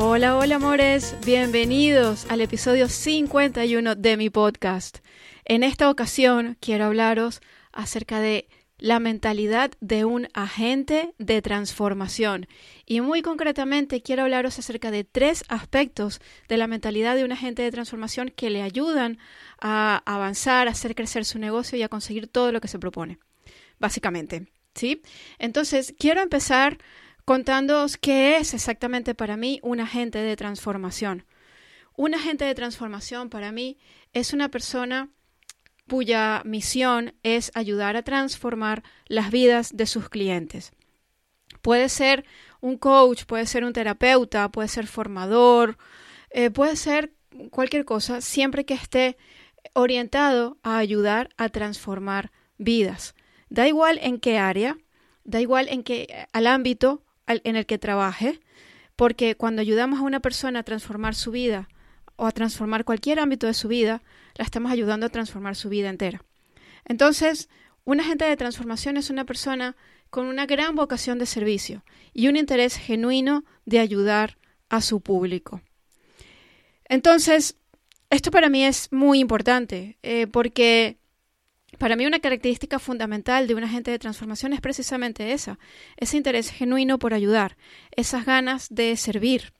Hola, hola amores, bienvenidos al episodio 51 de mi podcast. En esta ocasión quiero hablaros acerca de la mentalidad de un agente de transformación. Y muy concretamente quiero hablaros acerca de tres aspectos de la mentalidad de un agente de transformación que le ayudan a avanzar, a hacer crecer su negocio y a conseguir todo lo que se propone. Básicamente, ¿sí? Entonces, quiero empezar contándoos qué es exactamente para mí un agente de transformación. Un agente de transformación para mí es una persona cuya misión es ayudar a transformar las vidas de sus clientes. Puede ser un coach, puede ser un terapeuta, puede ser formador, eh, puede ser cualquier cosa, siempre que esté orientado a ayudar a transformar vidas. Da igual en qué área, da igual en qué al ámbito en el que trabaje, porque cuando ayudamos a una persona a transformar su vida o a transformar cualquier ámbito de su vida, la estamos ayudando a transformar su vida entera. Entonces, un agente de transformación es una persona con una gran vocación de servicio y un interés genuino de ayudar a su público. Entonces, esto para mí es muy importante eh, porque para mí una característica fundamental de un agente de transformación es precisamente esa, ese interés genuino por ayudar, esas ganas de servir,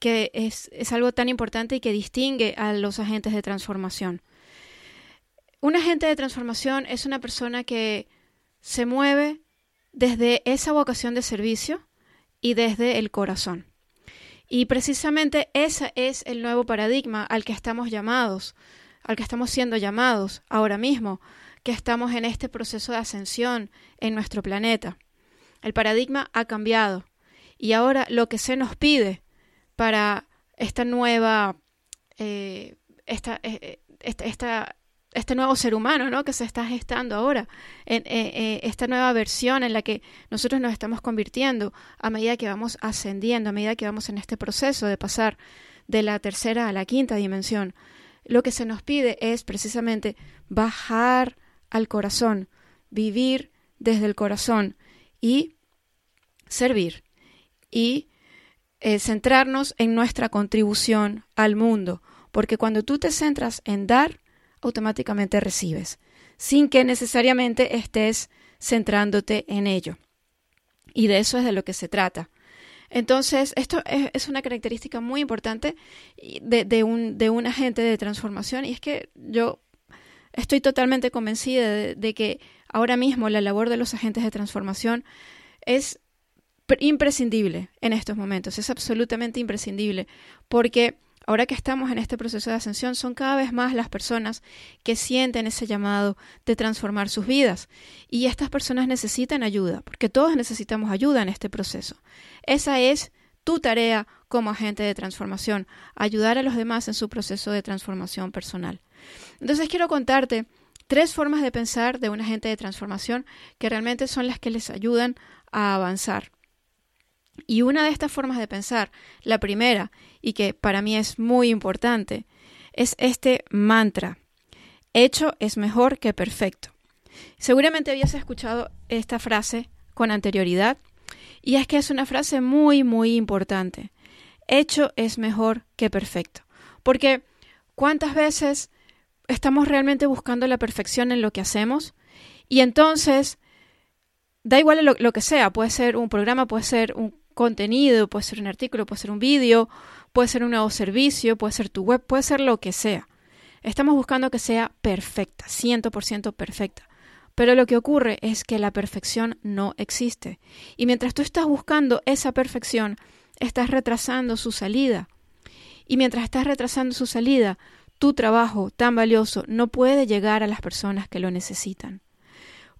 que es, es algo tan importante y que distingue a los agentes de transformación. Un agente de transformación es una persona que se mueve desde esa vocación de servicio y desde el corazón. Y precisamente ese es el nuevo paradigma al que estamos llamados al que estamos siendo llamados ahora mismo, que estamos en este proceso de ascensión en nuestro planeta. El paradigma ha cambiado y ahora lo que se nos pide para esta nueva, eh, esta, eh, esta, este nuevo ser humano ¿no? que se está gestando ahora, en eh, esta nueva versión en la que nosotros nos estamos convirtiendo a medida que vamos ascendiendo, a medida que vamos en este proceso de pasar de la tercera a la quinta dimensión lo que se nos pide es precisamente bajar al corazón, vivir desde el corazón y servir y eh, centrarnos en nuestra contribución al mundo, porque cuando tú te centras en dar, automáticamente recibes, sin que necesariamente estés centrándote en ello. Y de eso es de lo que se trata. Entonces, esto es, una característica muy importante de, un, de un agente de transformación. Y es que yo estoy totalmente convencida de, que ahora mismo la labor de los agentes de transformación es imprescindible en estos momentos, es absolutamente imprescindible, porque Ahora que estamos en este proceso de ascensión, son cada vez más las personas que sienten ese llamado de transformar sus vidas. Y estas personas necesitan ayuda, porque todos necesitamos ayuda en este proceso. Esa es tu tarea como agente de transformación, ayudar a los demás en su proceso de transformación personal. Entonces quiero contarte tres formas de pensar de un agente de transformación que realmente son las que les ayudan a avanzar. Y una de estas formas de pensar, la primera, y que para mí es muy importante, es este mantra. Hecho es mejor que perfecto. Seguramente habías escuchado esta frase con anterioridad, y es que es una frase muy, muy importante. Hecho es mejor que perfecto. Porque ¿cuántas veces estamos realmente buscando la perfección en lo que hacemos? Y entonces, da igual lo, lo que sea, puede ser un programa, puede ser un contenido, puede ser un artículo, puede ser un vídeo, puede ser un nuevo servicio, puede ser tu web, puede ser lo que sea. Estamos buscando que sea perfecta, 100% perfecta. Pero lo que ocurre es que la perfección no existe. Y mientras tú estás buscando esa perfección, estás retrasando su salida. Y mientras estás retrasando su salida, tu trabajo tan valioso no puede llegar a las personas que lo necesitan.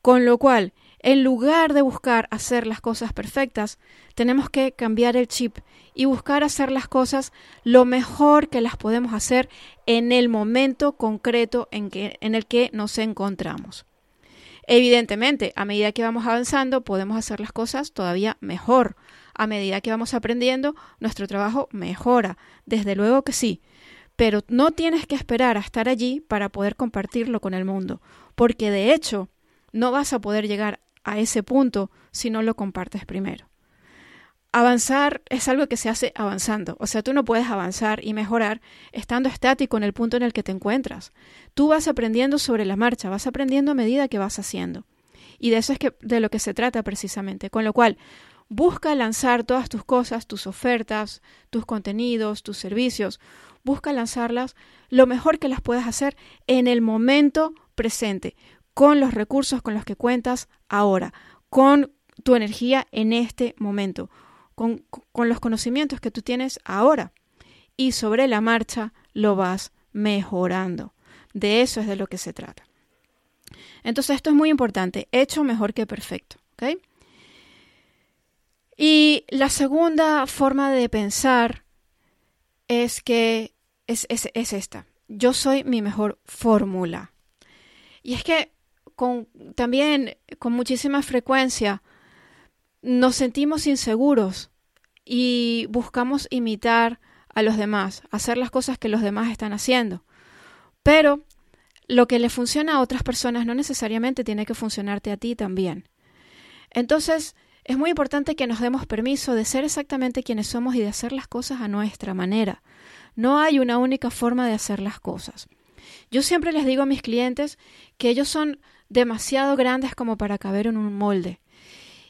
Con lo cual, En lugar de buscar hacer las cosas perfectas, tenemos que cambiar el chip y buscar hacer las cosas lo mejor que las podemos hacer en el momento concreto en, que, en el que nos encontramos. Evidentemente, a medida que vamos avanzando, podemos hacer las cosas todavía mejor. A medida que vamos aprendiendo, nuestro trabajo mejora. Desde luego que sí. Pero no tienes que esperar a estar allí para poder compartirlo con el mundo, porque de hecho no vas a poder llegar a ese punto si no lo compartes primero. Avanzar es algo que se hace avanzando, o sea, tú no puedes avanzar y mejorar estando estático en el punto en el que te encuentras. Tú vas aprendiendo sobre la marcha, vas aprendiendo a medida que vas haciendo. Y de eso es de lo que se trata precisamente. Con lo cual, busca lanzar todas tus cosas, tus ofertas, tus contenidos, tus servicios, busca lanzarlas lo mejor que las puedas hacer en el momento presente, con los recursos con los que cuentas ahora, con tu energía en este momento, con, los conocimientos que tú tienes ahora. Y sobre la marcha lo vas mejorando. De eso es de lo que se trata. Entonces esto es muy importante, hecho mejor que perfecto. Y la segunda forma de pensar es que es, es esta. Yo soy mi mejor fórmula. Y es que con, también con muchísima frecuencia nos sentimos inseguros y buscamos imitar a los demás, hacer las cosas que los demás están haciendo. Pero lo que le funciona a otras personas no necesariamente tiene que funcionarte a ti también. Entonces, es muy importante que nos demos permiso de ser exactamente quienes somos y de hacer las cosas a nuestra manera. No hay una única forma de hacer las cosas. Yo siempre les digo a mis clientes que ellos son demasiado grandes como para caber en un molde.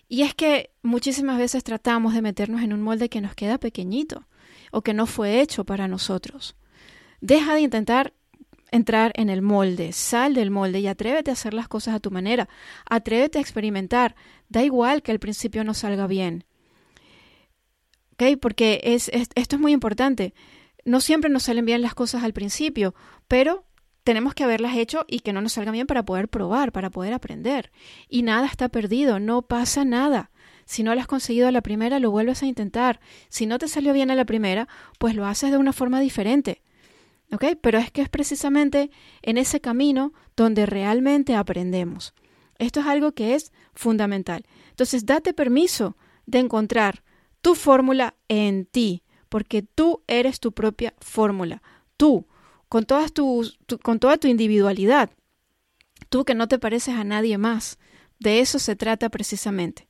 Y es que muchísimas veces tratamos de meternos en un molde que nos queda pequeñito o que no fue hecho para nosotros. Deja de intentar entrar en el molde, sal del molde y atrévete a hacer las cosas a tu manera, atrévete a experimentar, da igual que al principio no salga bien. ¿Ok? Porque es, esto es muy importante. No siempre nos salen bien las cosas al principio, pero tenemos que haberlas hecho y que no nos salga bien para poder probar, para poder aprender. Y nada está perdido, no pasa nada. Si no lo has conseguido a la primera, lo vuelves a intentar. Si no te salió bien a la primera, pues lo haces de una forma diferente. ¿Ok? Pero es que es precisamente en ese camino donde realmente aprendemos. Esto es algo que es fundamental. Entonces, date permiso de encontrar tu fórmula en ti, porque tú eres tu propia fórmula. Tú, con, todas tus, con toda tu individualidad. Tú que no te pareces a nadie más. De eso se trata precisamente.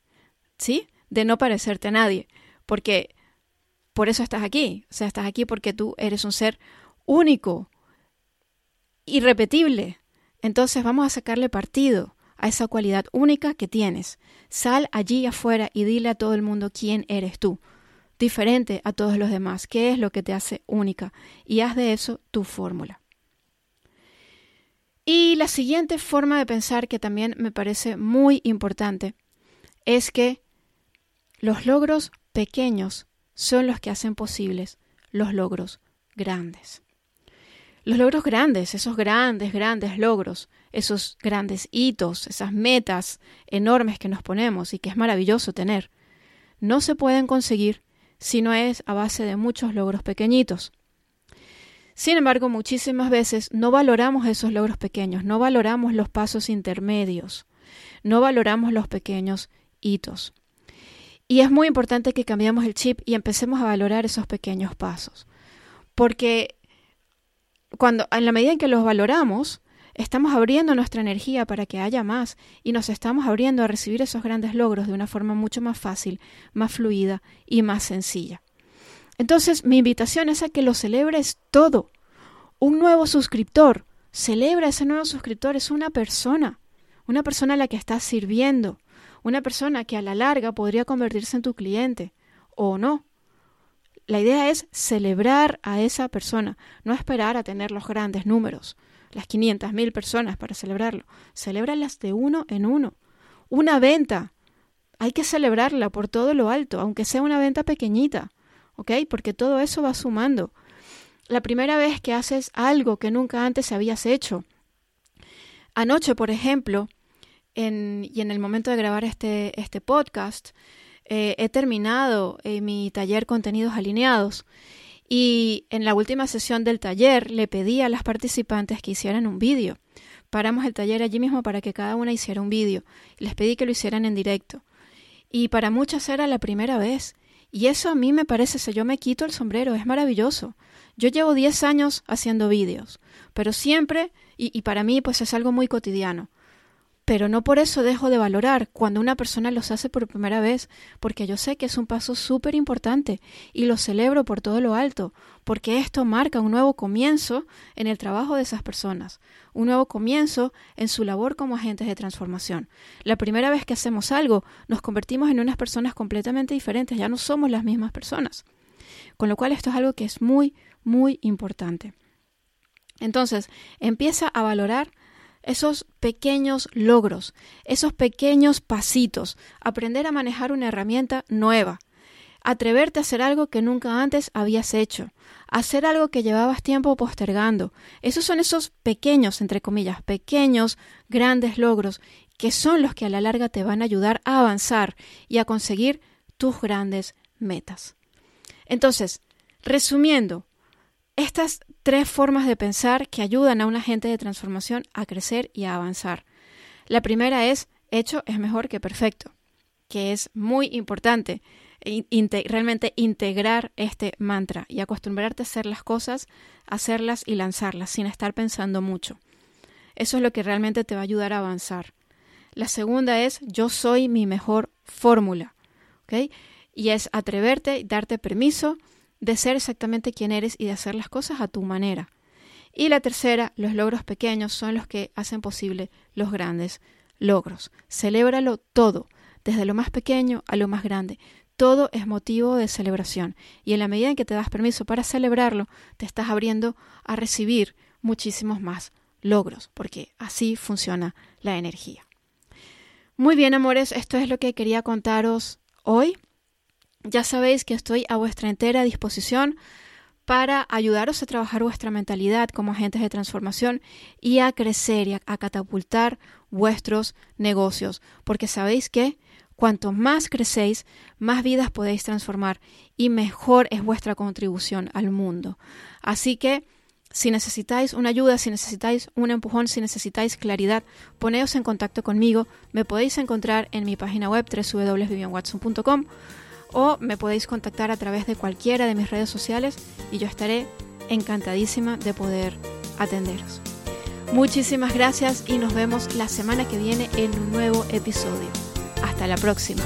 ¿Sí? De no parecerte a nadie. Porque por eso estás aquí. O sea, estás aquí porque tú eres un ser único, irrepetible. Entonces vamos a sacarle partido a esa cualidad única que tienes. Sal allí afuera y dile a todo el mundo quién eres tú diferente a todos los demás, qué es lo que te hace única y haz de eso tu fórmula. Y la siguiente forma de pensar que también me parece muy importante es que los logros pequeños son los que hacen posibles los logros grandes. Los logros grandes, esos grandes, grandes logros, esos grandes hitos, esas metas enormes que nos ponemos y que es maravilloso tener, no se pueden conseguir sino es a base de muchos logros pequeñitos. Sin embargo, muchísimas veces no valoramos esos logros pequeños, no valoramos los pasos intermedios, no valoramos los pequeños hitos. Y es muy importante que cambiemos el chip y empecemos a valorar esos pequeños pasos. Porque cuando en la medida en que los valoramos, estamos abriendo nuestra energía para que haya más y nos estamos abriendo a recibir esos grandes logros de una forma mucho más fácil, más fluida y más sencilla. Entonces, mi invitación es a que lo celebres todo. Un nuevo suscriptor, celebra ese nuevo suscriptor, es una persona, una persona a la que estás sirviendo, una persona que a la larga podría convertirse en tu cliente o no. La idea es celebrar a esa persona, no esperar a tener los grandes números, las 500.000 personas para celebrarlo. Celébralas de uno en uno. Una venta. Hay que celebrarla por todo lo alto, aunque sea una venta pequeñita. ¿Ok? Porque todo eso va sumando. La primera vez que haces algo que nunca antes habías hecho. Anoche, por ejemplo, en, y en el momento de grabar este, este podcast, eh, he terminado eh, mi taller Contenidos Alineados. Y en la última sesión del taller le pedí a las participantes que hicieran un vídeo. Paramos el taller allí mismo para que cada una hiciera un vídeo. Les pedí que lo hicieran en directo. Y para muchas era la primera vez. Y eso a mí me parece, si yo me quito el sombrero, es maravilloso. Yo llevo 10 años haciendo vídeos, pero siempre, y, y para mí pues es algo muy cotidiano pero no por eso dejo de valorar cuando una persona los hace por primera vez, porque yo sé que es un paso súper importante y lo celebro por todo lo alto, porque esto marca un nuevo comienzo en el trabajo de esas personas, un nuevo comienzo en su labor como agentes de transformación. La primera vez que hacemos algo, nos convertimos en unas personas completamente diferentes, ya no somos las mismas personas. Con lo cual esto es algo que es muy, muy importante. Entonces, empieza a valorar esos pequeños logros, esos pequeños pasitos, aprender a manejar una herramienta nueva, atreverte a hacer algo que nunca antes habías hecho, hacer algo que llevabas tiempo postergando. Esos son esos pequeños, entre comillas, pequeños, grandes logros que son los que a la larga te van a ayudar a avanzar y a conseguir tus grandes metas. Entonces, resumiendo, estas tres formas de pensar que ayudan a un agente de transformación a crecer y a avanzar. La primera es hecho es mejor que perfecto, que es muy importante realmente integrar este mantra y acostumbrarte a hacer las cosas, hacerlas y lanzarlas sin estar pensando mucho. Eso es lo que realmente te va a ayudar a avanzar. La segunda es yo soy mi mejor fórmula, ¿ok? Y es atreverte, darte permiso de ser exactamente quien eres y de hacer las cosas a tu manera. Y la tercera, los logros pequeños son los que hacen posible los grandes logros. Celébralo todo, desde lo más pequeño a lo más grande. Todo es motivo de celebración y en la medida en que te das permiso para celebrarlo, te estás abriendo a recibir muchísimos más logros, porque así funciona la energía. Muy bien, amores, esto es lo que quería contaros hoy. Ya sabéis que estoy a vuestra entera disposición para ayudaros a trabajar vuestra mentalidad como agentes de transformación y a crecer y a, catapultar vuestros negocios, porque sabéis que cuanto más crecéis, más vidas podéis transformar y mejor es vuestra contribución al mundo. Así que si necesitáis una ayuda, si necesitáis un empujón, si necesitáis claridad, poneos en contacto conmigo. Me podéis encontrar en mi página web www.vivianwatson.com o me podéis contactar a través de cualquiera de mis redes sociales y yo estaré encantadísima de poder atenderos. Muchísimas gracias y nos vemos la semana que viene en un nuevo episodio. Hasta la próxima.